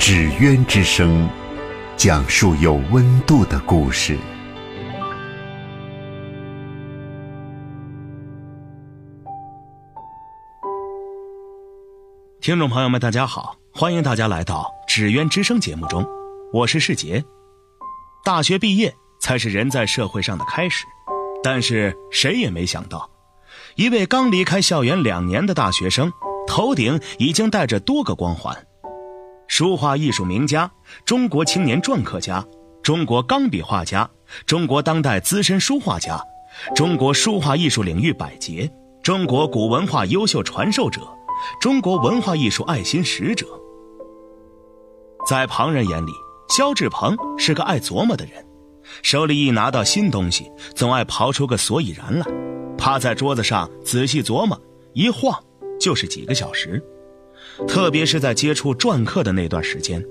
纸鸢之声，讲述有温度的故事。听众朋友们，大家好，欢迎大家来到《纸鸢之声》节目中，我是世杰。大学毕业才是人在社会上的开始，但是谁也没想到，一位刚离开校园两年的大学生，头顶已经带着多个光环：书画艺术名家、中国青年篆刻家、中国钢笔画家、中国当代资深书画家、中国书画艺术领域百杰、中国古文化优秀传授者。中国文化艺术爱心使者，在旁人眼里，肖志鹏是个爱琢磨的人，手里一拿到新东西，总爱刨出个所以然来，趴在桌子上仔细琢磨，一晃就是几个小时。特别是在接触篆刻的那段时间，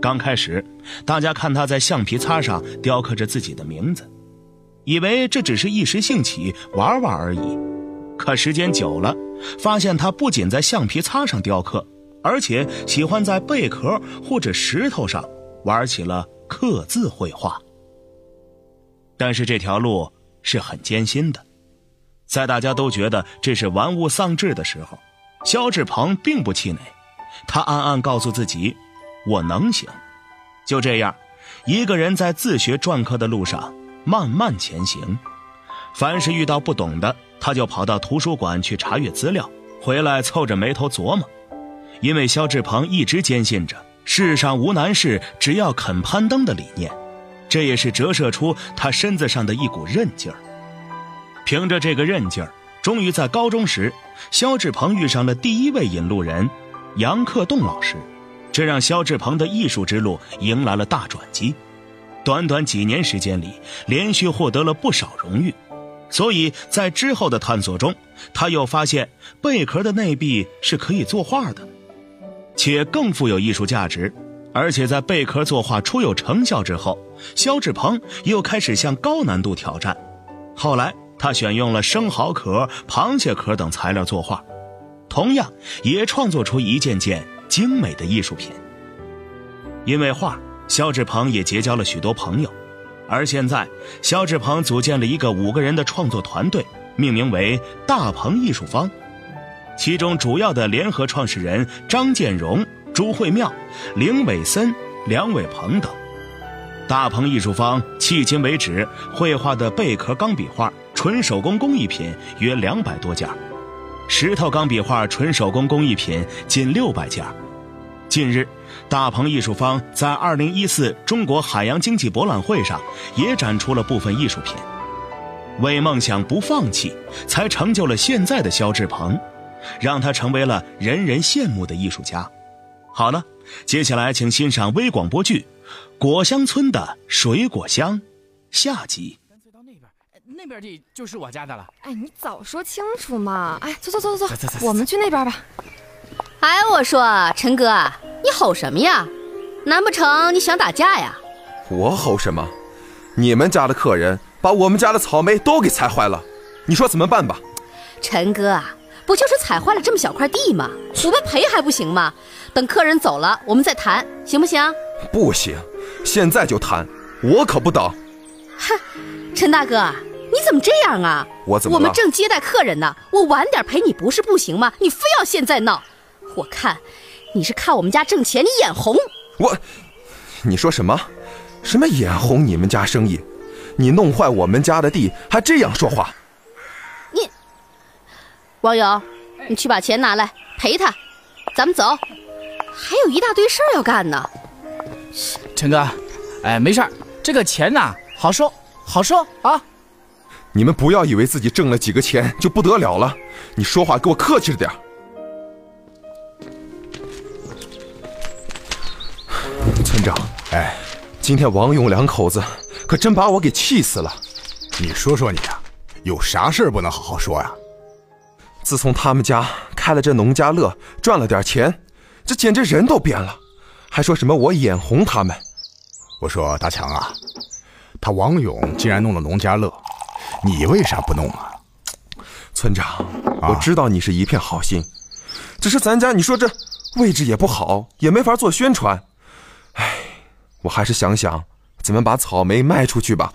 刚开始，大家看他在橡皮擦上雕刻着自己的名字，以为这只是一时兴起玩玩而已。可时间久了，发现他不仅在橡皮擦上雕刻，而且喜欢在贝壳或者石头上玩起了刻字绘画。但是这条路是很艰辛的，在大家都觉得这是玩物丧志的时候，肖志鹏并不气馁，他暗暗告诉自己：“我能行。”就这样，一个人在自学篆刻的路上慢慢前行。凡是遇到不懂的，他就跑到图书馆去查阅资料，回来凑着眉头琢磨。因为肖志鹏一直坚信着“世上无难事，只要肯攀登”的理念，这也是折射出他身子上的一股韧劲儿。凭着这个韧劲儿，终于在高中时，肖志鹏遇上了第一位引路人杨克栋老师，这让肖志鹏的艺术之路迎来了大转机。短短几年时间里，连续获得了不少荣誉。所以在之后的探索中，他又发现贝壳的内壁是可以作画的，且更富有艺术价值。而且在贝壳作画初有成效之后，肖志鹏又开始向高难度挑战。后来他选用了生蚝壳、螃蟹壳等材料作画，同样也创作出一件件精美的艺术品。因为画，肖志鹏也结交了许多朋友。而现在，肖志鹏组建了一个五个人的创作团队，命名为“大鹏艺术坊”，其中主要的联合创始人张建荣、朱慧妙、林伟森、梁伟鹏等。大鹏艺术坊迄今为止绘画的贝壳钢笔画纯手工工艺品约两百多件，石头钢笔画纯手工工艺品近六百件。近日。大鹏艺术坊在二零一四中国海洋经济博览会上也展出了部分艺术品。为梦想不放弃，才成就了现在的肖志鹏，让他成为了人人羡慕的艺术家。好了，接下来请欣赏微广播剧《果香村的水果香》下集。那边，那边地就是我家的了。哎，你早说清楚嘛！哎，走走走走走，我们去那边吧。哎，我说陈哥。你吼什么呀？难不成你想打架呀？我吼什么？你们家的客人把我们家的草莓都给踩坏了，你说怎么办吧？陈哥啊，不就是踩坏了这么小块地吗？我们赔还不行吗？等客人走了，我们再谈，行不行？不行，现在就谈，我可不等。哼，陈大哥，你怎么这样啊？我怎么我们正接待客人呢，我晚点陪你不是不行吗？你非要现在闹，我看。你是看我们家挣钱，你眼红？我，你说什么？什么眼红你们家生意？你弄坏我们家的地，还这样说话？你，王勇，你去把钱拿来赔他，咱们走。还有一大堆事儿要干呢。陈哥，哎，没事儿，这个钱呐，好收，好收啊。你们不要以为自己挣了几个钱就不得了了，你说话给我客气着点。村长，哎，今天王勇两口子可真把我给气死了。你说说你啊，有啥事不能好好说呀？自从他们家开了这农家乐，赚了点钱，这简直人都变了，还说什么我眼红他们。我说大强啊，他王勇竟然弄了农家乐，你为啥不弄啊？村长，我知道你是一片好心，只是咱家你说这位置也不好，也没法做宣传。哎，我还是想想怎么把草莓卖出去吧。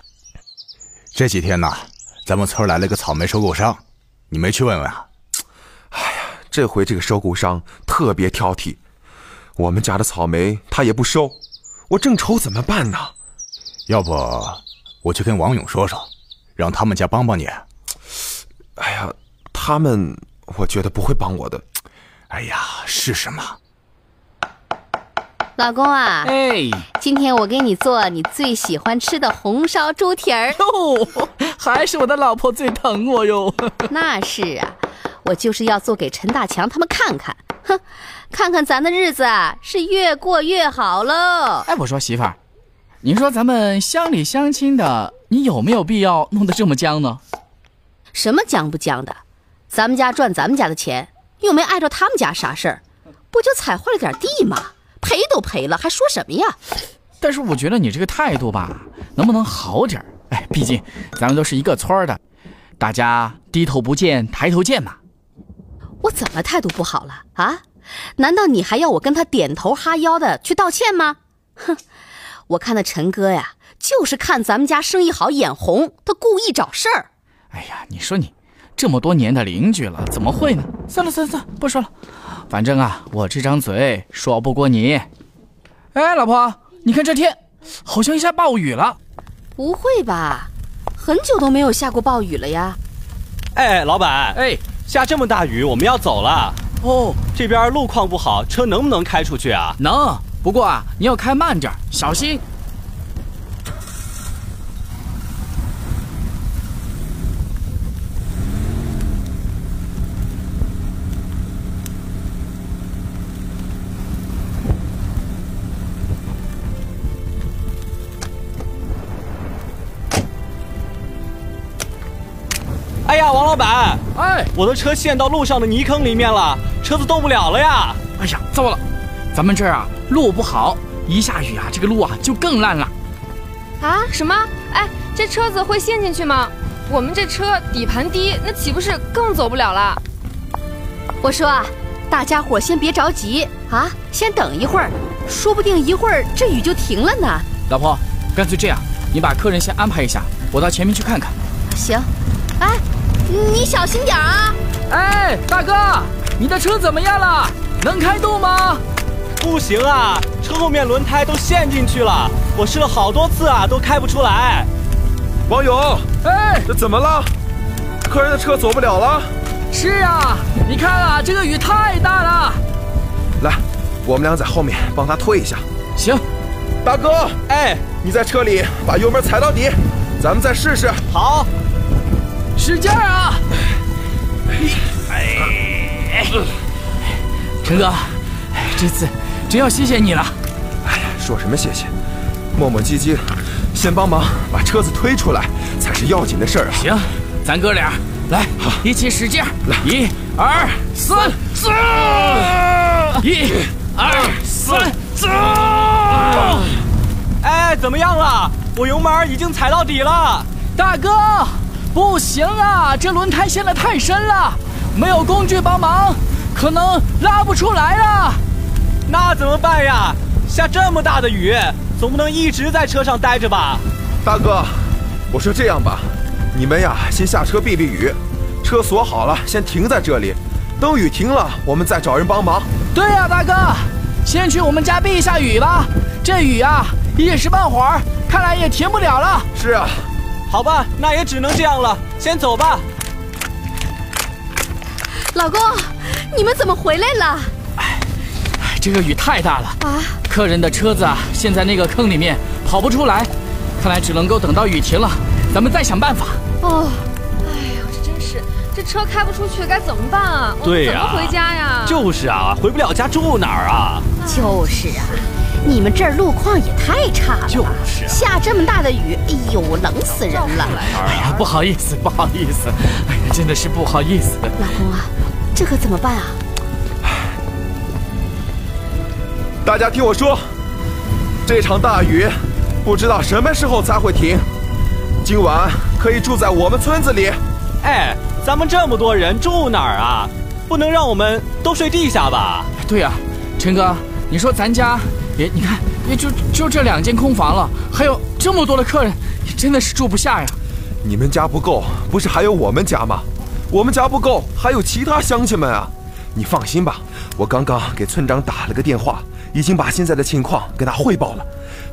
这几天呢，咱们村来了个草莓收购商，你没去问问啊？哎呀，这回这个收购商特别挑剔，我们家的草莓他也不收，我正愁怎么办呢。要不我去跟王勇说说，让他们家帮帮你。哎呀，他们我觉得不会帮我的。哎呀，试试嘛？老公啊，哎，今天我给你做你最喜欢吃的红烧猪蹄儿。哟，还是我的老婆最疼我哟。那是啊，我就是要做给陈大强他们看看，哼，看看咱的日子啊是越过越好喽。哎，我说媳妇儿，你说咱们乡里乡亲的，你有没有必要弄得这么僵呢？什么僵不僵的？咱们家赚咱们家的钱，又没碍着他们家啥事儿，不就踩坏了点地吗？赔都赔了，还说什么呀？但是我觉得你这个态度吧，能不能好点儿？哎，毕竟咱们都是一个村儿的，大家低头不见抬头见嘛。我怎么态度不好了啊？难道你还要我跟他点头哈腰的去道歉吗？哼，我看那陈哥呀，就是看咱们家生意好眼红，他故意找事儿。哎呀，你说你这么多年的邻居了，怎么会呢？算了算了算了，不说了。反正啊，我这张嘴说不过你。哎，老婆，你看这天好像下暴雨了。不会吧？很久都没有下过暴雨了呀。哎，老板，哎，下这么大雨，我们要走了。哦，这边路况不好，车能不能开出去啊？能，不过啊，你要开慢点，小心。哎，我的车陷到路上的泥坑里面了，车子动不了了呀！哎呀，糟了，咱们这儿啊路不好，一下雨啊这个路啊就更烂了。啊？什么？哎，这车子会陷进去吗？我们这车底盘低，那岂不是更走不了了？我说啊，大家伙先别着急啊，先等一会儿，说不定一会儿这雨就停了呢。老婆，干脆这样，你把客人先安排一下，我到前面去看看。行，哎，你小心点啊！哎，大哥，你的车怎么样了？能开动吗？不行啊，车后面轮胎都陷进去了，我试了好多次啊，都开不出来。王勇，哎，这怎么了？客人的车走不了了？是啊，你看啊，这个雨太大了。来，我们俩在后面帮他推一下。行，大哥，哎，你在车里把油门踩到底，咱们再试试。好，使劲儿啊！哎，陈哥，哎，这次真要谢谢你了。哎呀，说什么谢谢？磨磨唧唧，先帮忙把车子推出来才是要紧的事儿啊！行，咱哥俩来，一起使劲儿！来，一、二、三、四！一、二、三、四！哎，怎么样了？我油门已经踩到底了。大哥，不行啊，这轮胎陷得太深了，没有工具帮忙，可能拉不出来了。那怎么办呀？下这么大的雨，总不能一直在车上待着吧？大哥，我说这样吧，你们呀先下车避避雨，车锁好了，先停在这里，等雨停了，我们再找人帮忙。对呀、大哥，先去我们家避一下雨吧。这雨啊，一时半会儿看来也停不了了。是啊，好吧，那也只能这样了，先走吧。老公，你们怎么回来了？哎这个雨太大了啊！客人的车子啊陷在那个坑里面，跑不出来，看来只能够等到雨停了，咱们再想办法。哦，哎呀，这真是，这车开不出去该怎么办啊？对呀怎么回家呀？就是啊，回不了家住哪儿啊？就是啊，你们这儿路况也太差了，就是啊下这么大的雨，哎呦，冷死人了！哎呀，不好意思，不好意思，哎呀，真的是不好意思。老公啊，这可怎么办啊？大家听我说，这场大雨不知道什么时候才会停。今晚可以住在我们村子里。哎，咱们这么多人住哪儿啊？不能让我们都睡地下吧？对呀、陈哥，你说咱家也，你看也就就这两间空房了，还有这么多的客人，真的是住不下呀。你们家不够，不是还有我们家吗？我们家不够，还有其他乡亲们啊！你放心吧，我刚刚给村长打了个电话，已经把现在的情况跟他汇报了。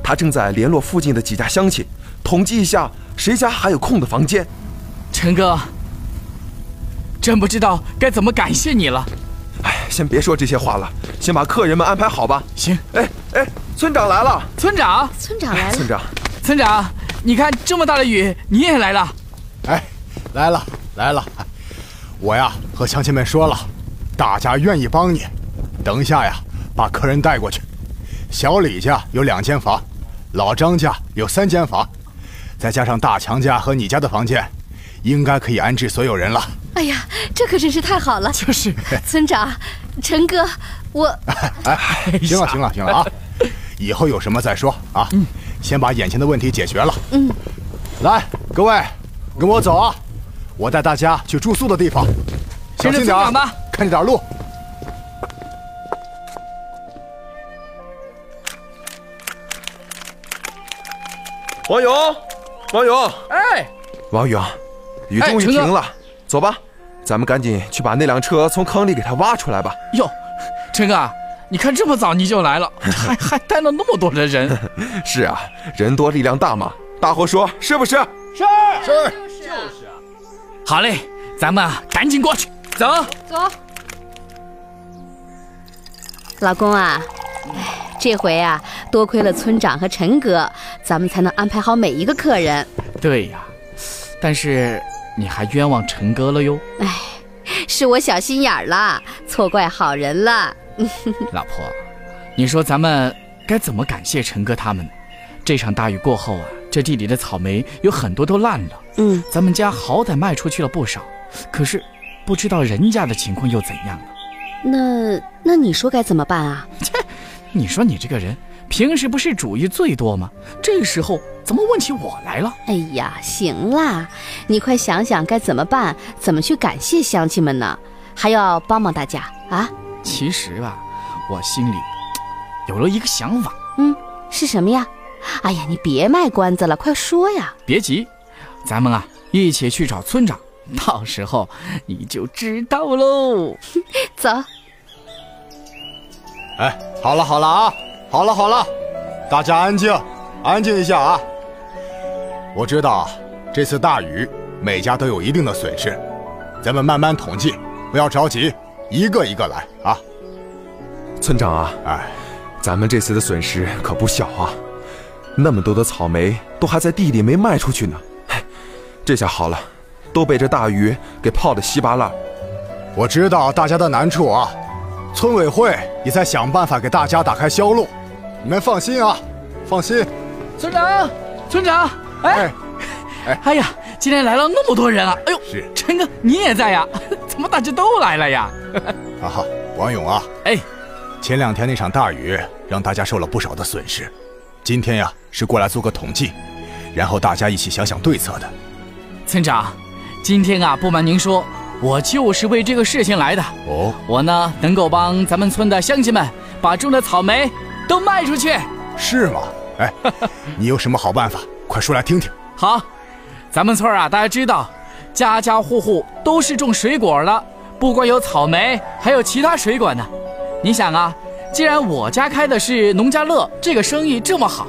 他正在联络附近的几家乡亲，统计一下谁家还有空的房间。陈哥，真不知道该怎么感谢你了。哎，先别说这些话了，先把客人们安排好吧。行，哎哎，村长来了，村长，村长来了村，长，村长，你看这么大的雨，你也来了。哎，来了来了，我呀和乡亲们说了，大家愿意帮你。等一下呀，把客人带过去。小李家有两间房，老张家有三间房，再加上大强家和你家的房间，应该可以安置所有人了。哎呀，这可真是太好了！就是，村长，陈哥，我哎，行了行了行了啊，以后有什么再说啊。先把眼前的问题解决了。嗯，来，各位，跟我走啊！我带大家去住宿的地方，小心点啊村长吧，看着点路。王勇，王勇，哎，王勇，雨终于停了，走吧，咱们赶紧去把那辆车从坑里给它挖出来吧。哟，陈哥，你看这么早你就来了，还还带了那么多的人。是啊，人多力量大嘛，大伙说是不是？是是就是好嘞，咱们啊赶紧过去，走。走，老公啊，哎，这回啊，多亏了村长和陈哥，咱们才能安排好每一个客人。对呀，但是你还冤枉陈哥了哟，哎是我小心眼儿了，错怪好人了。老婆，你说咱们该怎么感谢陈哥他们呢？这场大雨过后啊，这地里的草莓有很多都烂了，嗯，咱们家好歹卖出去了不少，可是不知道人家的情况又怎样了。那那你说该怎么办啊？切你说你这个人平时不是主意最多吗？这时候怎么问起我来了？哎呀，行啦，你快想想该怎么办，怎么去感谢乡亲们呢？还要帮帮大家啊？其实吧，我心里 有了一个想法。嗯，是什么呀？哎呀，你别卖关子了，快说呀！别急，咱们啊一起去找村长，到时候你就知道喽。走，哎，好了好了啊，好了好了，大家安静，安静一下啊。我知道这次大雨，每家都有一定的损失，咱们慢慢统计，不要着急，一个一个来啊。村长啊，哎，咱们这次的损失可不小啊，那么多的草莓都还在地里没卖出去呢。哎，这下好了，都被这大雨给泡得稀巴烂。我知道大家的难处啊，村委会也在想办法给大家打开销路，你们放心啊，放心。村长，村长，哎，哎哎呀，今天来了那么多人啊！哎呦，是陈哥你也在呀？怎么大家都来了呀？哈 哈，王勇啊，哎，前两天那场大雨让大家受了不少的损失，今天呀是过来做个统计，然后大家一起想想对策的。村长，今天啊，不瞒您说，我就是为这个事情来的。哦，我呢，能够帮咱们村的乡亲们把种的草莓都卖出去。是吗？哎，你有什么好办法？快说来听听。好，咱们村啊，大家知道，家家户户都是种水果的，不光有草莓，还有其他水果呢。你想啊，既然我家开的是农家乐，这个生意这么好，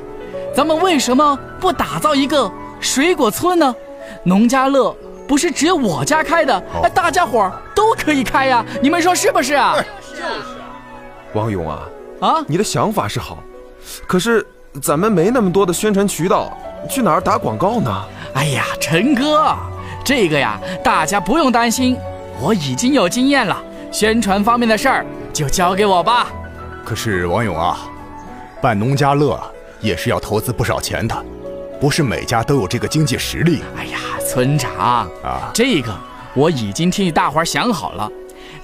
咱们为什么不打造一个水果村呢？农家乐不是只有我家开的，哎，大家伙儿都可以开呀，你们说是不是啊？王勇啊，啊，你的想法是好，可是咱们没那么多的宣传渠道，去哪儿打广告呢？哎呀，陈哥，这个呀，大家不用担心，我已经有经验了，宣传方面的事儿就交给我吧。可是王勇啊，办农家乐也是要投资不少钱的，不是每家都有这个经济实力。哎呀，村长啊，这个我已经替大伙儿想好了。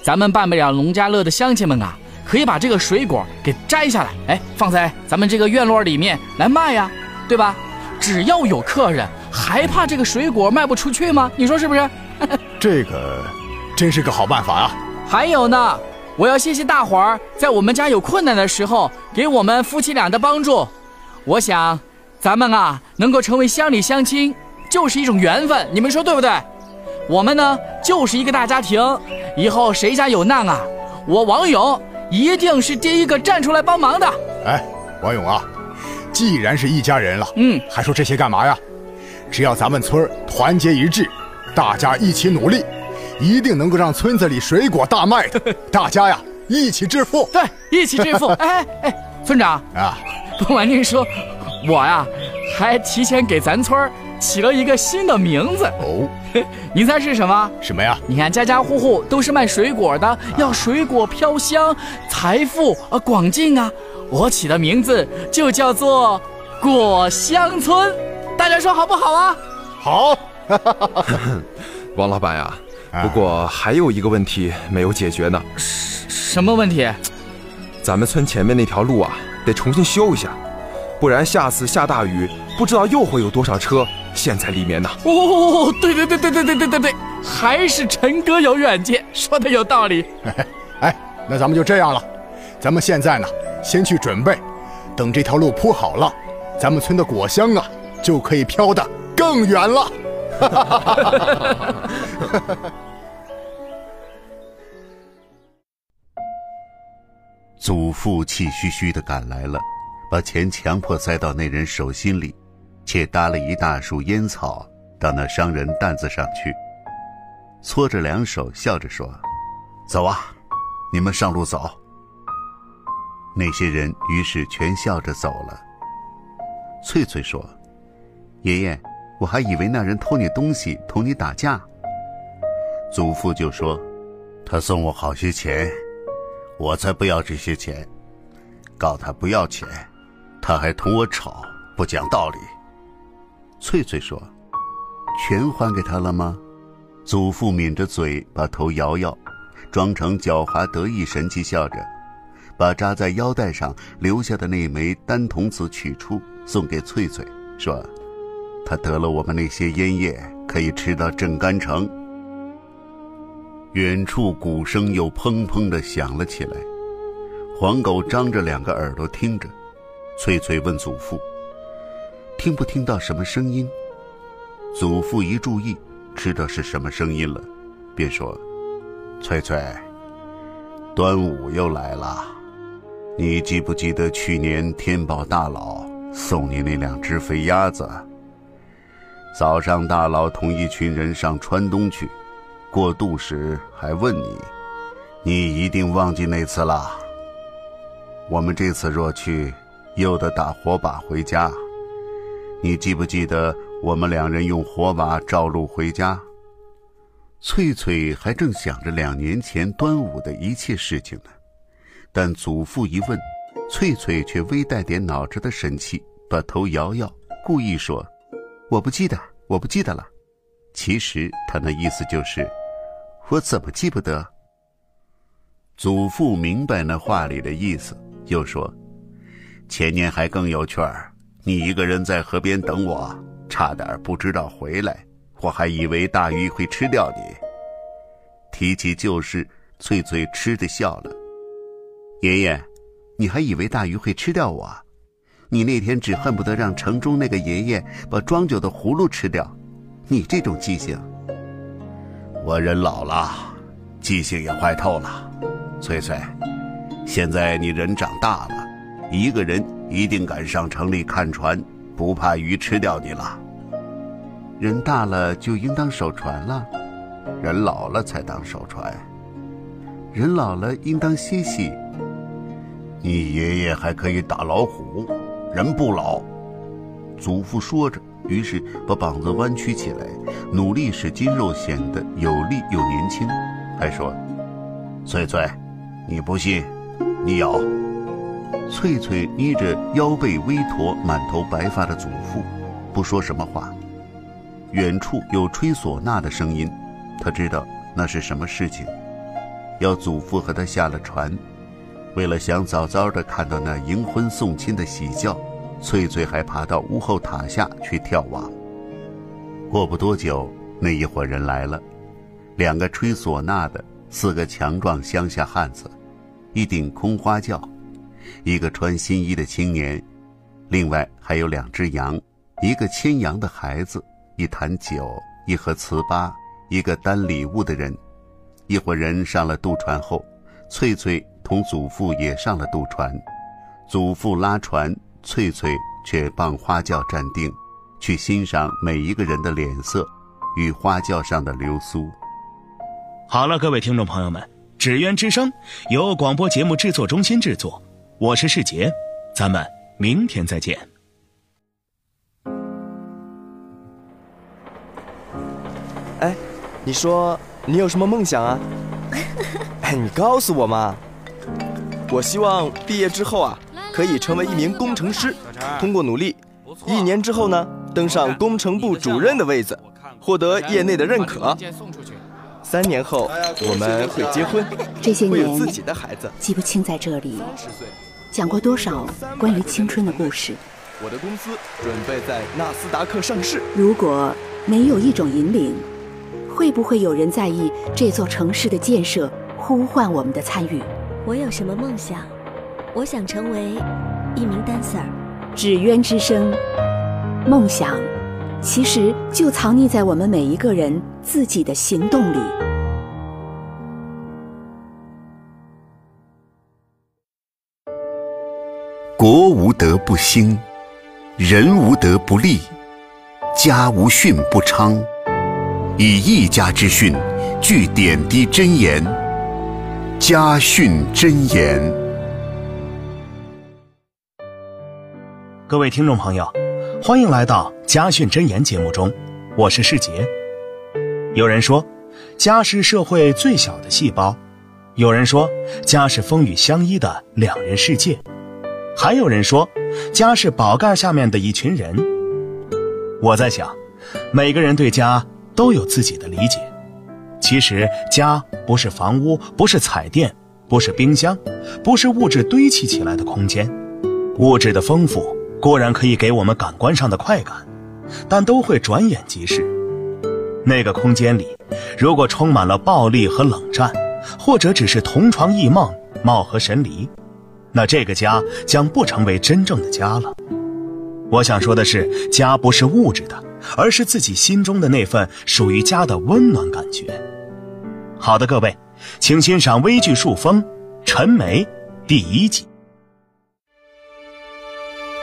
咱们办不了农家乐的乡亲们啊，可以把这个水果给摘下来，哎，放在咱们这个院落里面来卖呀，对吧？只要有客人，还怕这个水果卖不出去吗？你说是不是？这个真是个好办法啊！还有呢，我要谢谢大伙儿在我们家有困难的时候给我们夫妻俩的帮助。我想，咱们啊能够成为乡里乡亲，就是一种缘分，你们说对不对？我们呢就是一个大家庭，以后谁家有难啊，我王勇一定是第一个站出来帮忙的。哎，王勇啊，既然是一家人了，嗯，还说这些干嘛呀？只要咱们村团结一致，大家一起努力，一定能够让村子里水果大卖的。大家呀，一起致富。对，一起致富。哎哎，村长啊，不瞒您说，我呀还提前给咱村起了一个新的名字哦。您猜是什么？什么呀？你看家家户户都是卖水果的，要水果飘香，财富啊广进啊。我起的名字就叫做果香村，大家说好不好啊？好。王老板呀，不过还有一个问题没有解决呢。什么问题？咱们村前面那条路啊，得重新修一下，不然下次下大雨，不知道又会有多少车。陷在里面呢。哦，对对对对对对对对对，还是陈哥有远见，说的有道理。哎，那咱们就这样了，咱们现在呢，先去准备，等这条路铺好了，咱们村的果香啊，就可以飘得更远了。祖父气吁吁的赶来了，把钱强迫塞到那人手心里。且搭了一大束烟草到那商人担子上去，搓着两手，笑着说：“走啊，你们上路走。”那些人于是全笑着走了。翠翠说：“爷爷，我还以为那人偷你东西，同你打架。”祖父就说：“他送我好些钱，我才不要这些钱。告他不要钱，他还同我吵，不讲道理。”翠翠说：“全还给他了吗？”祖父抿着嘴，把头摇摇，装成狡猾得意神气，笑着，把扎在腰带上留下的那枚丹童子取出，送给翠翠，说：“他得了我们那些烟叶，可以吃到镇干城。”远处鼓声又砰砰地响了起来，黄狗张着两个耳朵听着，翠翠问祖父。听不听到什么声音？祖父一注意，知道是什么声音了，便说：“翠翠，端午又来了，你记不记得去年天宝大佬送你那两只肥鸭子？早上大佬同一群人上川东去，过渡时还问你，你一定忘记那次了。我们这次若去，又得打火把回家。”你记不记得我们两人用火把照路回家？翠翠还正想着两年前端午的一切事情呢，但祖父一问，翠翠却微带点恼着的神气，把头摇摇，故意说：“我不记得，我不记得了。”其实他那意思就是：“我怎么记不得？”祖父明白那话里的意思，又说：“前年还更有趣儿。”你一个人在河边等我，差点不知道回来，我还以为大鱼会吃掉你。提起旧事，翠翠吃的笑了。爷爷，你还以为大鱼会吃掉我？你那天只恨不得让城中那个爷爷把装酒的葫芦吃掉。你这种记性，我人老了，记性也坏透了。翠翠，现在你人长大了，一个人。一定敢上城里看船，不怕鱼吃掉你了。人大了就应当守船了，人老了才当守船。人老了应当歇息。你爷爷还可以打老虎，人不老。祖父说着，于是把膀子弯曲起来，努力使筋肉显得有力又年轻，还说：“翠翠，你不信，你咬。”翠翠捏着腰背微驼、满头白发的祖父，不说什么话。远处有吹唢呐的声音，他知道那是什么事情，要祖父和他下了船。为了想早早的看到那迎婚送亲的喜轿，翠翠还爬到屋后塔下去眺望。过不多久，那一伙人来了，两个吹唢呐的，四个强壮乡下汉子，一顶空花轿，一个穿新衣的青年，另外还有两只羊，一个牵羊的孩子，一坛酒，一盒糍粑，一个担礼物的人。一伙人上了渡船后，翠翠同祖父也上了渡船，祖父拉船，翠翠却傍花轿站定。去欣赏每一个人的脸色，与花轿上的流苏。好了，各位听众朋友们，《纸鸢之声》由广播节目制作中心制作，我是世杰，咱们明天再见。哎，你说你有什么梦想啊？哎，你告诉我嘛。我希望毕业之后啊，可以成为一名工程师，通过努力，一年之后呢？登上工程部主任的位子，获得业内的认可。三年后我们会结婚，这些年会有自己的孩子。记不清在这里讲过多少关于青春的故事。我的公司准备在纳斯达克上市。如果没有一种引领，会不会有人在意这座城市的建设，呼唤我们的参与？我有什么梦想？我想成为一名 dancer。纸鸢之声。梦想，其实就藏匿在我们每一个人自己的行动里。德不兴，人无德不立，家无训不昌。以一家之训，具点滴真言。家训真言。各位听众朋友。欢迎来到家训真言节目中，我是世杰。有人说，家是社会最小的细胞；有人说，家是风雨相依的两人世界；还有人说，家是宝盖下面的一群人。我在想，每个人对家都有自己的理解。其实，家不是房屋，不是彩电，不是冰箱，不是物质堆砌起来的空间，物质的丰富。固然可以给我们感官上的快感，但都会转眼即逝。那个空间里，如果充满了暴力和冷战，或者只是同床异梦、貌合神离，那这个家将不成为真正的家了。我想说的是，家不是物质的，而是自己心中的那份属于家的温暖感觉。好的，各位，请欣赏微剧《树风》陈梅第一集。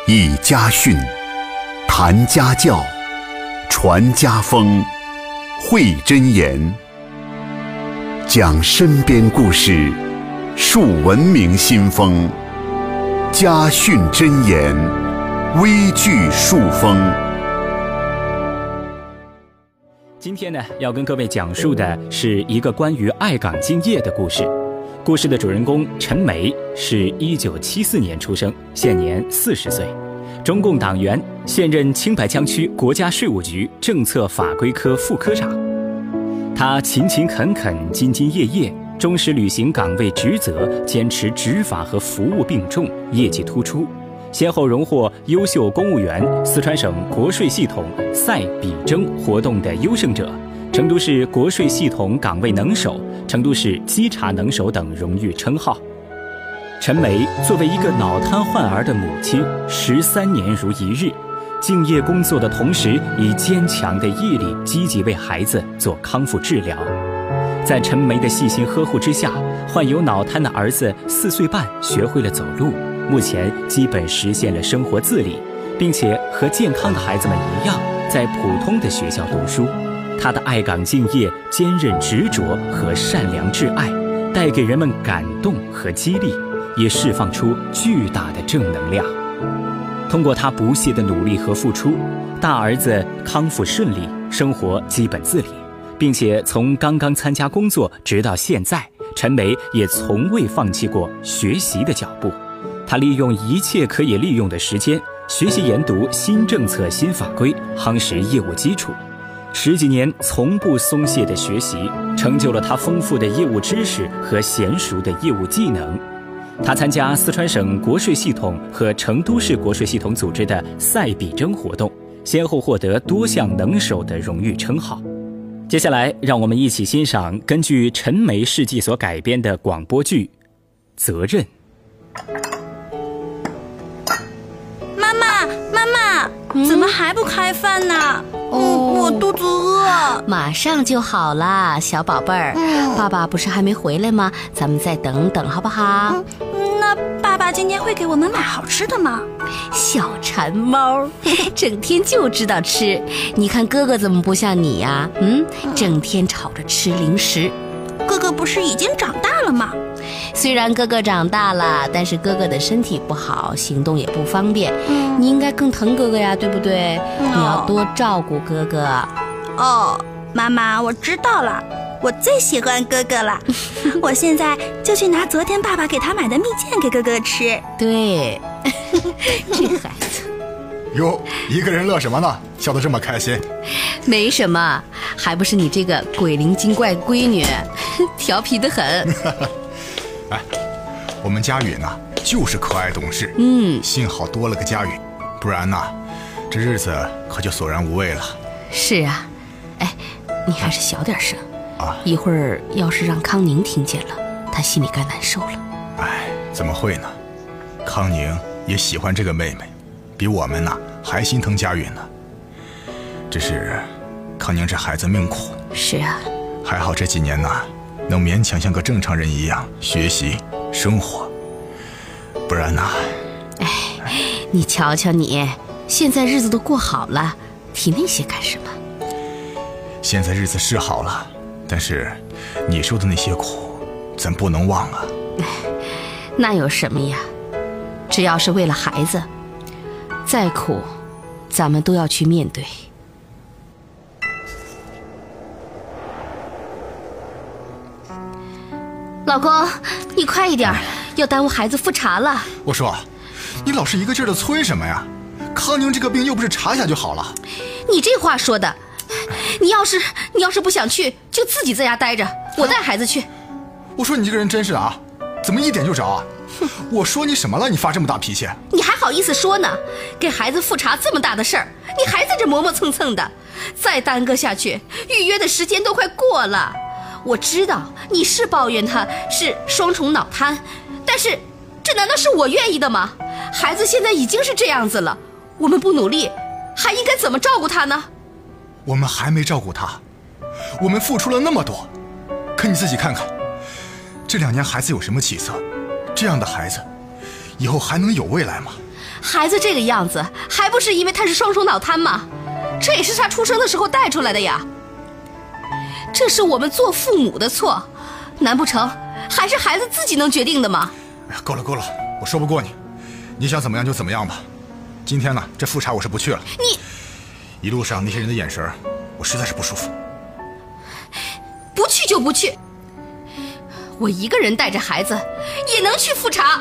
忆家训，谈家教，传家风，会真言，讲身边故事，树文明新风。家训箴言，微剧树风。今天呢，要跟各位讲述的是一个关于爱岗敬业的故事。故事的主人公陈梅是一九七四年出生，现年四十岁，中共党员，现任青白江区国家税务局政策法规科副科长。他勤勤恳恳、兢兢业业，忠实履行岗位职责，坚持执法和服务并重，业绩突出，先后荣获优秀公务员、四川省国税系统赛比争活动的优胜者。成都市国税系统岗位能手、成都市稽查能手等荣誉称号。陈梅作为一个脑瘫患儿的母亲，十三年如一日，敬业工作的同时，以坚强的毅力积极为孩子做康复治疗。在陈梅的细心呵护之下，患有脑瘫的儿子四岁半学会了走路，目前基本实现了生活自理，并且和健康的孩子们一样，在普通的学校读书。他的爱岗敬业、坚韧执着和善良挚爱，带给人们感动和激励，也释放出巨大的正能量。通过他不懈的努力和付出，大儿子康复顺利，生活基本自理，并且从刚刚参加工作直到现在，陈梅也从未放弃过学习的脚步。她利用一切可以利用的时间，学习研读新政策、新法规，夯实业务基础。十几年从不松懈的学习，成就了她丰富的业务知识和娴熟的业务技能。他参加四川省国税系统和成都市国税系统组织的赛比争活动，先后获得多项能手的荣誉称号。接下来，让我们一起欣赏根据陈梅事迹所改编的广播剧《责任》。怎么还不开饭呢？哦，我肚子饿。马上就好啦，小宝贝儿。爸爸不是还没回来吗？咱们再等等，好不好？那爸爸今天会给我们买好吃的吗？小馋猫，整天就知道吃。你看哥哥怎么不像你呀？嗯，整天吵着吃零食。哥哥不是已经长大了吗？虽然哥哥长大了，但是哥哥的身体不好，行动也不方便。嗯，你应该更疼哥哥呀，对不对？嗯、你要多照顾哥哥。哦，妈妈，我知道了。我最喜欢哥哥了，我现在就去拿昨天爸爸给他买的蜜饯给哥哥吃。对，这孩子。哟，一个人乐什么呢？笑得这么开心。没什么，还不是你这个鬼灵精怪闺女，调皮的很。哎，我们佳允呐，就是可爱懂事。嗯，幸好多了个佳允，不然呐，这日子可就索然无味了。是啊，哎，你还是小点声。啊！一会儿要是让康宁听见了，他心里该难受了。哎，怎么会呢？康宁也喜欢这个妹妹，比我们呐还心疼佳允呢。只是，康宁这孩子命苦。是啊，还好这几年呐，能勉强像个正常人一样学习生活。不然呢，哎，你瞧瞧你，现在日子都过好了，提那些干什么？现在日子是好了。但是，你受的那些苦，咱不能忘啊！那有什么呀？只要是为了孩子，再苦，咱们都要去面对。老公，你快一点，要耽误孩子复查了。我说，你老是一个劲儿的催什么呀？康宁这个病又不是查一下就好了。你这话说的。你要是你要是不想去，就自己在家待着，我带孩子去。我说你这个人真是啊，怎么一点就着啊？我说你什么了？你发这么大脾气？你还好意思说呢？给孩子复查这么大的事儿，你还在这磨磨蹭蹭的，再耽搁下去，预约的时间都快过了。我知道你是抱怨他是双重脑瘫，但是这难道是我愿意的吗？孩子现在已经是这样子了，我们不努力，还应该怎么照顾他呢？我们还没照顾他，我们付出了那么多，可你自己看看，这两年孩子有什么起色？这样的孩子，以后还能有未来吗？孩子这个样子，还不是因为他是双重脑瘫吗？这也是他出生的时候带出来的呀。这是我们做父母的错，难不成还是孩子自己能决定的吗？哎呀，够了够了，我说不过你，你想怎么样就怎么样吧。今天呢，这复查我是不去了。你。一路上那些人的眼神，我实在是不舒服。不去就不去，我一个人带着孩子也能去复查。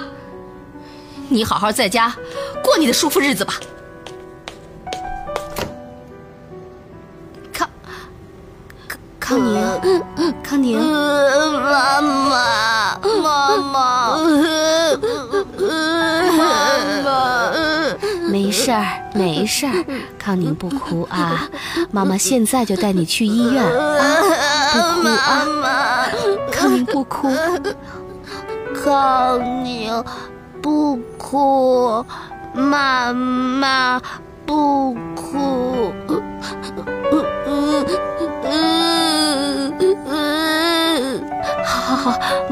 你好好在家过你的舒服日子吧。康康宁，康宁，妈妈，妈妈，妈妈，没事儿，没事儿，康宁不哭啊，妈妈现在就带你去医院啊，不哭啊，康宁不哭，康宁不哭，妈妈不哭。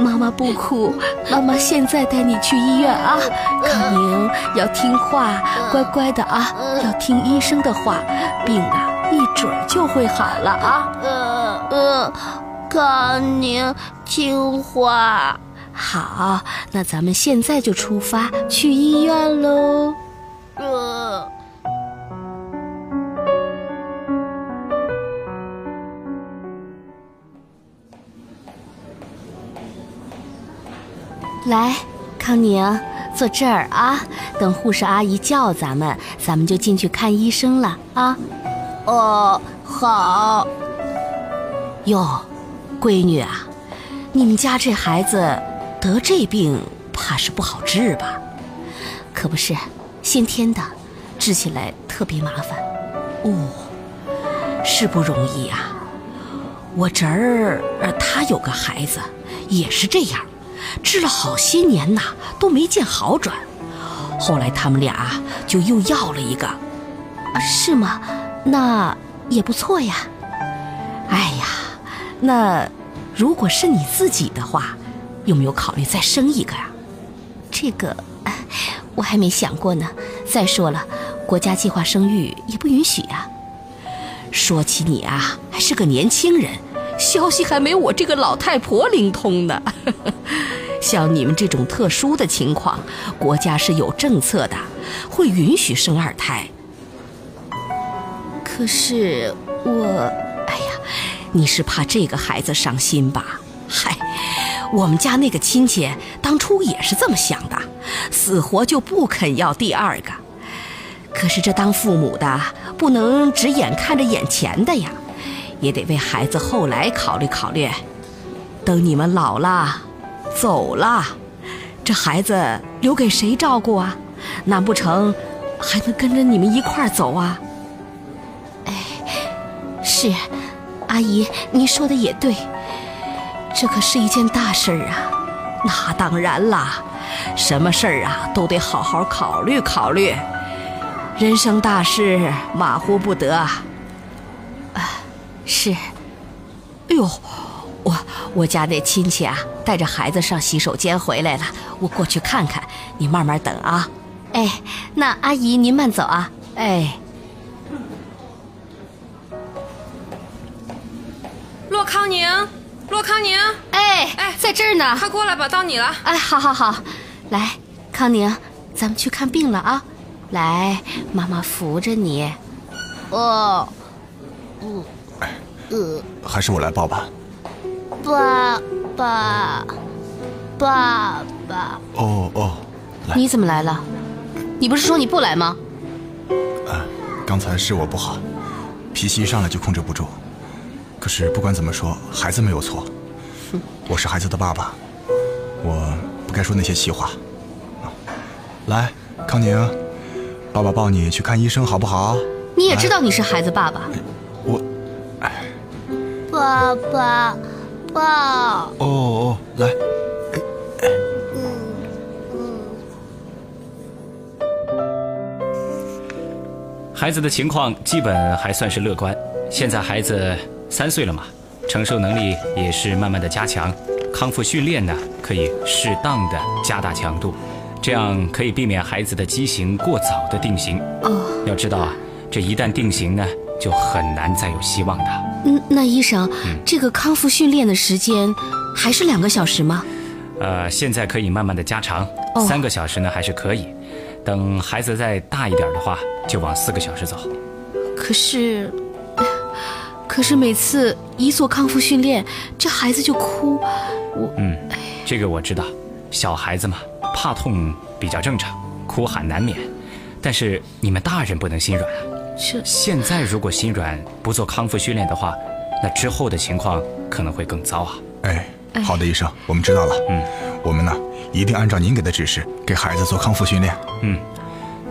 妈妈不哭，妈妈现在带你去医院啊！康宁要听话，乖乖的啊，要听医生的话，病啊一准儿就会好了啊！呃呃，康宁听话。好，那咱们现在就出发去医院喽。嗯。来，康宁，坐这儿啊，等护士阿姨叫咱们，咱们就进去看医生了啊。哦，好。哟，闺女啊，你们家这孩子得这病，怕是不好治吧？可不是，先天的，治起来特别麻烦。哦，是不容易啊。我侄儿他有个孩子，也是这样，治了好些年呐，都没见好转。后来他们俩就又要了一个，啊，是吗？那也不错呀。哎呀，那如果是你自己的话，有没有考虑再生一个呀？这个我还没想过呢。再说了，国家计划生育也不允许啊。说起你啊，还是个年轻人，消息还没我这个老太婆灵通呢。像你们这种特殊的情况，国家是有政策的，会允许生二胎。可是我，哎呀，你是怕这个孩子伤心吧？嗨，我们家那个亲戚当初也是这么想的，死活就不肯要第二个。可是这当父母的不能只眼看着眼前的呀，也得为孩子后来考虑考虑。等你们老了，走了，这孩子留给谁照顾啊？难不成还能跟着你们一块儿走啊？哎，是，阿姨，您说的也对，这可是一件大事儿啊。那当然啦，什么事儿啊都得好好考虑考虑。人生大事，马虎不得。啊，是。哎呦，我我家那亲戚啊，带着孩子上洗手间回来了，我过去看看。你慢慢等啊。哎，那阿姨您慢走啊。哎，洛康宁，洛康宁，哎哎，在这儿呢，快过来吧，到你了。哎，好好好，来，康宁，咱们去看病了啊。来，妈妈扶着你。哦，嗯，哎，呃，还是我来抱吧。爸爸，爸爸。哦哦，你怎么来了？你不是说你不来吗？啊，刚才是我不好，脾气一上来就控制不住。可是不管怎么说，孩子没有错。我是孩子的爸爸，我不该说那些气话。来，康宁。爸爸抱你去看医生好不好？你也知道你是孩子爸爸。哎，爸爸，爸。哦哦，来，孩子的情况基本还算是乐观，现在孩子三岁了嘛，承受能力也是慢慢的加强，康复训练呢可以适当的加大强度。这样可以避免孩子的畸形过早的定型。哦，要知道啊，这一旦定型呢，就很难再有希望的。嗯，那医生，这个康复训练的时间还是两个小时吗？呃，现在可以慢慢的加长，三个小时呢还是可以。等孩子再大一点的话，就往四个小时走。可是，可是每次一做康复训练，这孩子就哭。我，嗯，这个我知道，小孩子嘛。怕痛比较正常，哭喊难免，但是你们大人不能心软啊！是。现在如果心软不做康复训练的话，那之后的情况可能会更糟啊！哎，好的，医生，我们知道了。嗯，我们呢一定按照您给的指示给孩子做康复训练。嗯，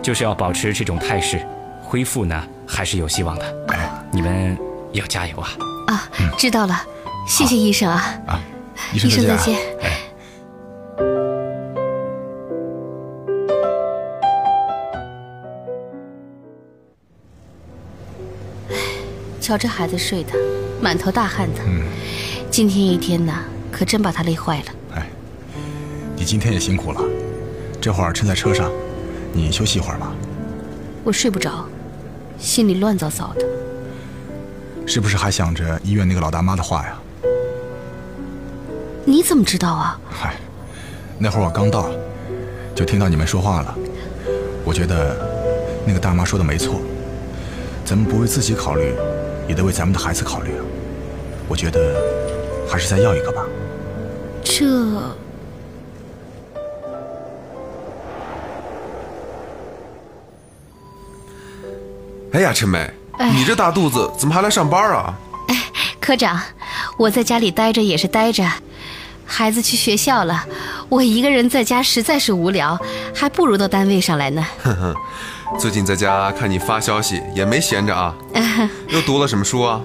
就是要保持这种态势，恢复呢还是有希望的。哎，你们要加油啊！啊，知道了，谢谢医生啊！啊，医生再见。瞧这孩子睡的，满头大汗的。嗯，今天一天呢，可真把他累坏了。哎，你今天也辛苦了，这会儿趁在车上，你休息一会儿吧。我睡不着，心里乱糟糟的。是不是还想着医院那个老大妈的话呀？你怎么知道啊？嗨，那会儿我刚到，就听到你们说话了。我觉得那个大妈说的没错，咱们不为自己考虑。也得为咱们的孩子考虑啊。我觉得还是再要一个吧。这哎呀陈梅你这大肚子怎么还来上班啊哎科长我在家里待着也是待着孩子去学校了我一个人在家实在是无聊，还不如到单位上来呢。哼哼，最近在家看你发消息也没闲着啊，又读了什么书啊？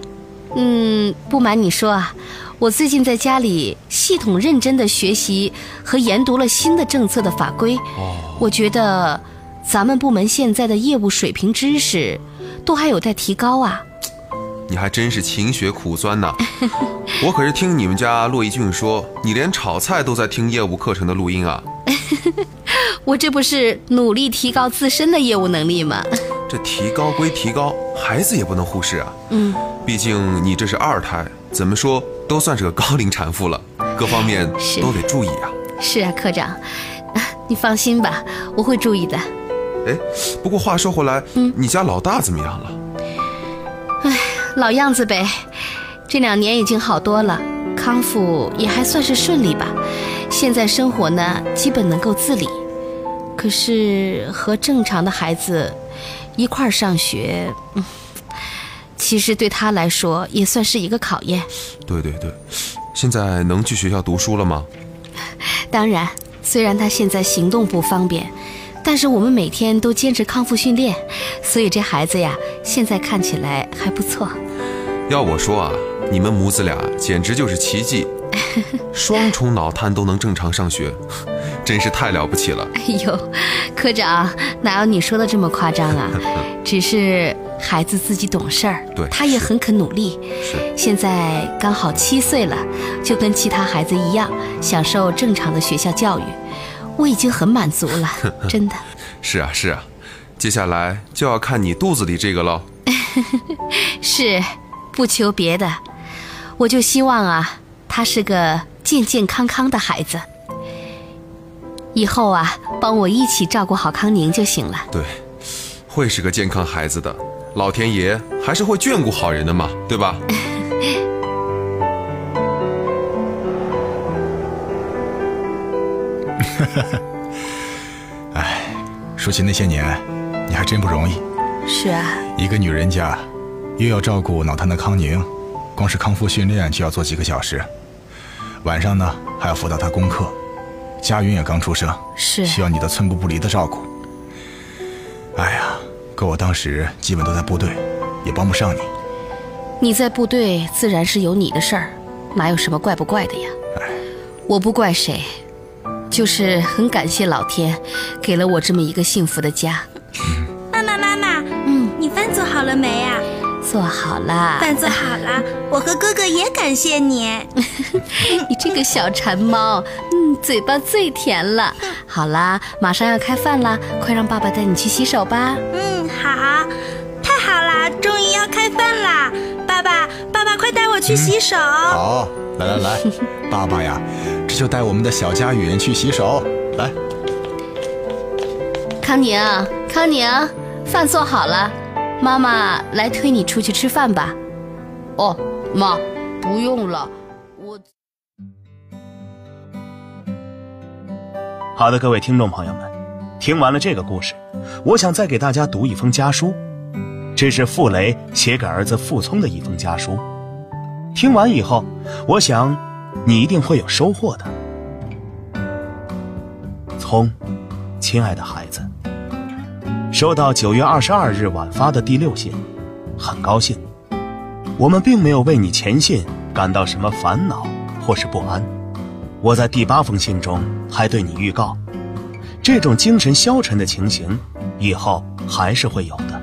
嗯，不瞒你说啊，我最近在家里系统认真的学习和研读了新的政策的法规。哦，我觉得咱们部门现在的业务水平知识都还有待提高啊。你还真是勤学苦钻呐！我可是听你们家骆一俊说，你连炒菜都在听业务课程的录音啊。我这不是努力提高自身的业务能力吗？这提高归提高，孩子也不能忽视啊。嗯，毕竟你这是二胎，怎么说都算是个高龄产妇了，各方面 都得注意啊。是啊，科长，你放心吧，我会注意的。哎，不过话说回来，嗯你家老大怎么样了？老样子呗，这两年已经好多了，康复也还算是顺利吧。现在生活呢，基本能够自理。可是和正常的孩子一块儿上学，嗯，其实对他来说也算是一个考验。对对对，现在能去学校读书了吗？当然，虽然他现在行动不方便，但是我们每天都坚持康复训练，所以这孩子呀，现在看起来还不错。要我说啊，你们母子俩简直就是奇迹，双重脑瘫都能正常上学，真是太了不起了。哎呦，科长，哪有你说的这么夸张啊？只是孩子自己懂事儿，对他也很肯努力。是，现在刚好七岁了，就跟其他孩子一样，享受正常的学校教育。我已经很满足了，真的。是啊是啊，接下来就要看你肚子里这个喽。是，不求别的，我就希望啊，他是个健健康康的孩子。以后啊，帮我一起照顾好康宁就行了。对，会是个健康孩子的，老天爷还是会眷顾好人的嘛，对吧？哎，说起那些年，你还真不容易。是啊，一个女人家，又要照顾脑瘫的康宁，光是康复训练就要做几个小时，晚上呢还要辅导他功课。佳云也刚出生，是需要你的寸步不离的照顾。哎呀，可我当时基本都在部队，也帮不上你。你在部队自然是有你的事儿，哪有什么怪不怪的呀？我不怪谁，就是很感谢老天，给了我这么一个幸福的家。妈妈，妈妈，嗯，你饭做好了没呀、做好了，饭做好了，我和哥哥也感谢你。你这个小馋猫，嗯，嘴巴最甜了。好啦，马上要开饭啦，快让爸爸带你去洗手吧。嗯，好，太好啦，终于要开饭啦！爸爸，爸爸，快带我去洗手。好，来来来，爸爸呀，这就带我们的小佳允去洗手。来，康宁，康宁，饭做好了，妈妈来推你出去吃饭吧。哦，妈，不用了，我。好的，各位听众朋友们，听完了这个故事，我想再给大家读一封家书。这是傅雷写给儿子傅聪的一封家书。听完以后，我想你一定会有收获的。聪，亲爱的孩子，收到九月二十二日晚发的第六信，很高兴。我们并没有为你前信感到什么烦恼或是不安。我在第八封信中还对你预告，这种精神消沉的情形以后还是会有的。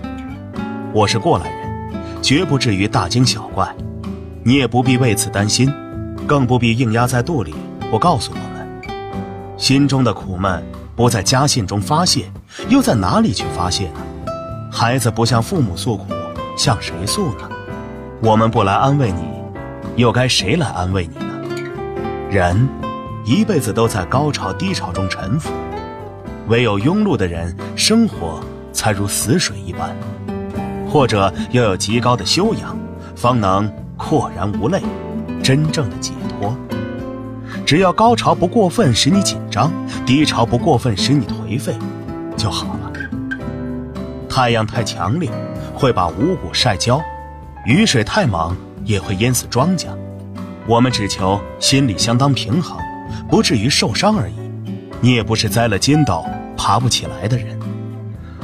我是过来人，绝不至于大惊小怪，你也不必为此担心，更不必硬压在肚里不告诉我们。心中的苦闷不在家信中发泄，又在哪里去发泄呢？孩子不向父母诉苦，向谁诉呢？我们不来安慰你，又该谁来安慰你呢？人一辈子都在高潮低潮中沉浮，唯有庸碌的人，生活才如死水一般。或者要有极高的修养，方能阔然无泪，真正的解脱。只要高潮不过分使你紧张，低潮不过分使你颓废，就好了。太阳太强烈，会把五谷晒焦，雨水太猛也会淹死庄稼。我们只求心里相当平衡，不至于受伤而已。你也不是栽了筋斗爬不起来的人。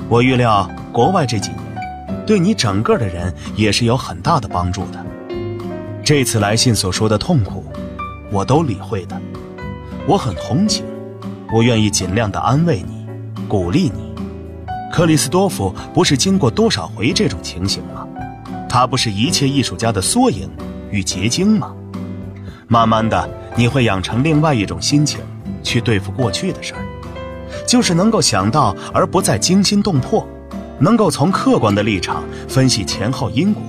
我预料国外这几年，对你整个的人也是有很大的帮助的。这次来信所说的痛苦，我都理会的。我很同情，我愿意尽量的安慰你，鼓励你。克里斯多夫不是经过多少回这种情形吗？他不是一切艺术家的缩影与结晶吗？慢慢的，你会养成另外一种心情，去对付过去的事儿，就是能够想到而不再惊心动魄，能够从客观的立场分析前后因果，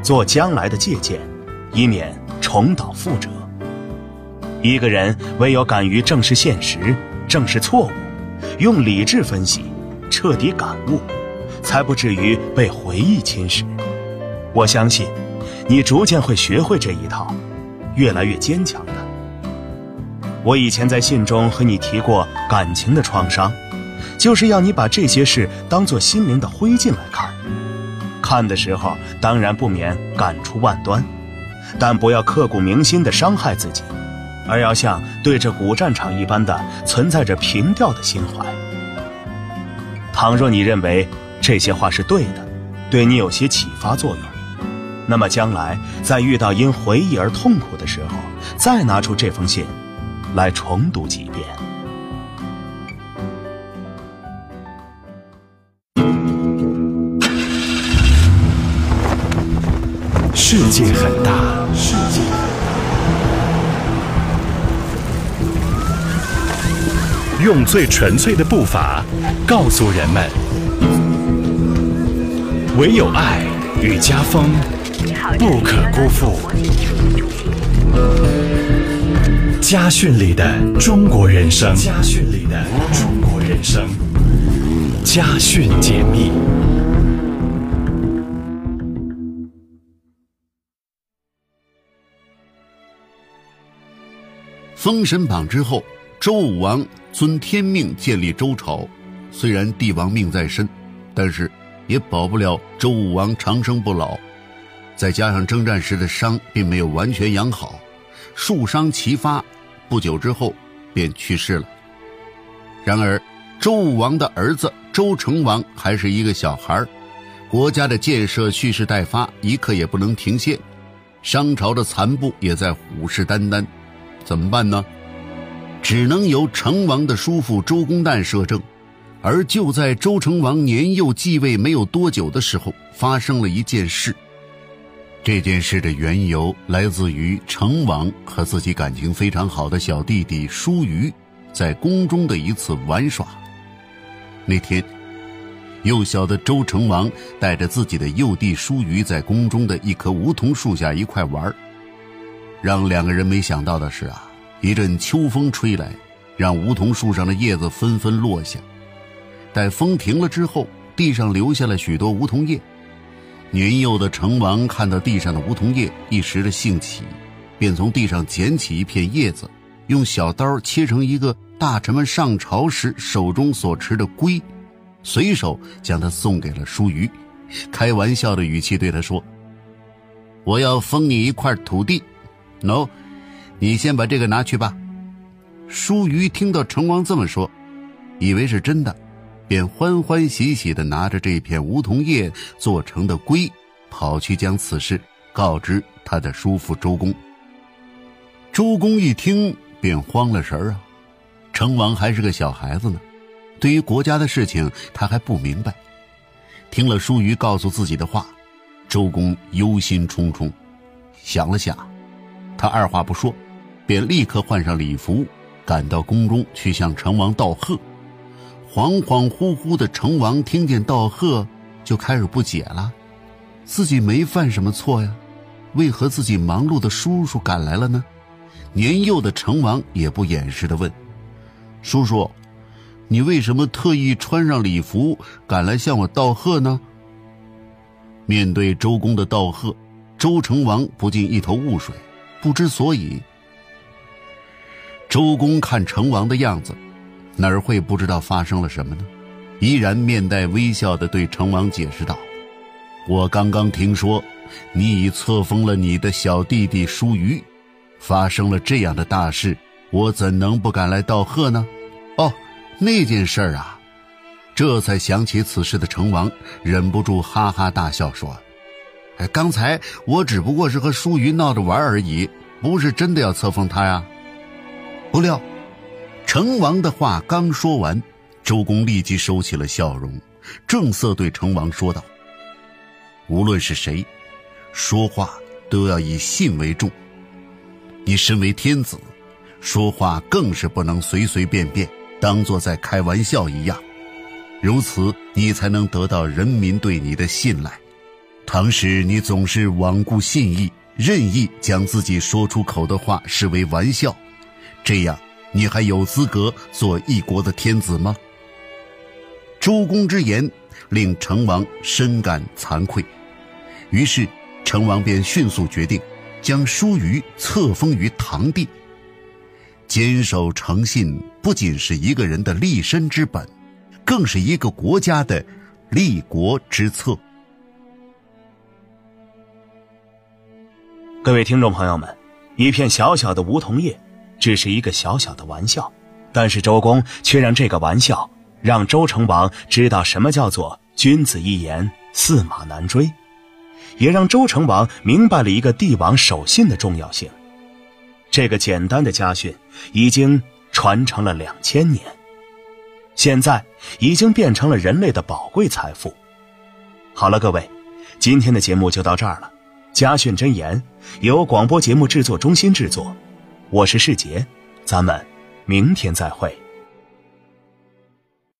做将来的借鉴，以免重蹈覆辙。一个人唯有敢于正视现实，正视错误，用理智分析，彻底感悟，才不至于被回忆侵蚀。我相信，你逐渐会学会这一套。越来越坚强的。我以前在信中和你提过感情的创伤，就是要你把这些事当作心灵的灰烬来看。看的时候当然不免感触万端，但不要刻骨铭心的伤害自己，而要像对着古战场一般的存在着平调的心怀。倘若你认为这些话是对的，对你有些启发作用。那么将来在遇到因回忆而痛苦的时候，再拿出这封信，来重读几遍。世界很大，世界用最纯粹的步伐，告诉人们：唯有爱与家风。不可辜负。家训里的中国人生，家训里的中国人生，家训解密。封神榜之后，周武王遵天命建立周朝。虽然帝王命在身，但是也保不了周武王长生不老。再加上征战时的伤并没有完全养好，数伤齐发，不久之后便去世了。然而，周武王的儿子周成王还是一个小孩国家的建设蓄势待发，一刻也不能停歇。商朝的残部也在虎视眈眈，怎么办呢？只能由成王的叔父周公旦摄政。而就在周成王年幼继位没有多久的时候，发生了一件事。这件事的缘由来自于成王和自己感情非常好的小弟弟叔虞在宫中的一次玩耍。那天，幼小的周成王带着自己的幼弟叔虞在宫中的一棵梧桐树下一块玩。让两个人没想到的是啊，一阵秋风吹来，让梧桐树上的叶子纷纷落下。待风停了之后，地上留下了许多梧桐叶。年幼的成王看到地上的梧桐叶，一时的兴起，便从地上捡起一片叶子，用小刀切成一个大臣们上朝时手中所持的圭，随手将它送给了叔虞，开玩笑的语气对他说：“我要封你一块土地，喏，你先把这个拿去吧。”叔虞听到成王这么说，以为是真的。便欢欢喜喜地拿着这片梧桐叶做成的龟，跑去将此事告知他的叔父周公。周公一听便慌了神儿啊，成王还是个小孩子呢，对于国家的事情他还不明白。听了叔虞告诉自己的话，周公忧心忡忡，想了想，他二话不说，便立刻换上礼服，赶到宫中去向成王道贺。恍恍惚惚的成王听见道贺，就开始不解了：自己没犯什么错呀，为何自己忙碌的叔叔赶来了呢？年幼的成王也不掩饰的问：“叔叔，你为什么特意穿上礼服赶来向我道贺呢？”面对周公的道贺，周成王不禁一头雾水，不知所以。周公看成王的样子。哪会不知道发生了什么呢？依然面带微笑地对成王解释道：“我刚刚听说，你已册封了你的小弟弟舒瑜。发生了这样的大事，我怎能不敢来道贺呢？哦，那件事儿啊，这才想起此事的成王忍不住哈哈大笑说：“哎，刚才我只不过是和舒瑜闹着玩而已，不是真的要册封他呀。”不料，成王的话刚说完，周公立即收起了笑容，正色对成王说道。无论是谁，说话都要以信为重。你身为天子，说话更是不能随随便便，当做在开玩笑一样。如此，你才能得到人民对你的信赖。倘使你总是罔顾信义，任意将自己说出口的话视为玩笑，这样你还有资格做一国的天子吗？周公之言令成王深感惭愧。于是，成王便迅速决定，将叔虞册封于堂地。坚守诚信不仅是一个人的立身之本，更是一个国家的立国之策。各位听众朋友们，一片小小的梧桐叶，只是一个小小的玩笑，但是周公却让这个玩笑让周成王知道什么叫做君子一言，驷马难追。也让周成王明白了一个帝王守信的重要性。这个简单的家训已经传承了两千年，现在已经变成了人类的宝贵财富。好了，各位，今天的节目就到这儿了。家训真言由广播节目制作中心制作，我是世杰，咱们明天再会。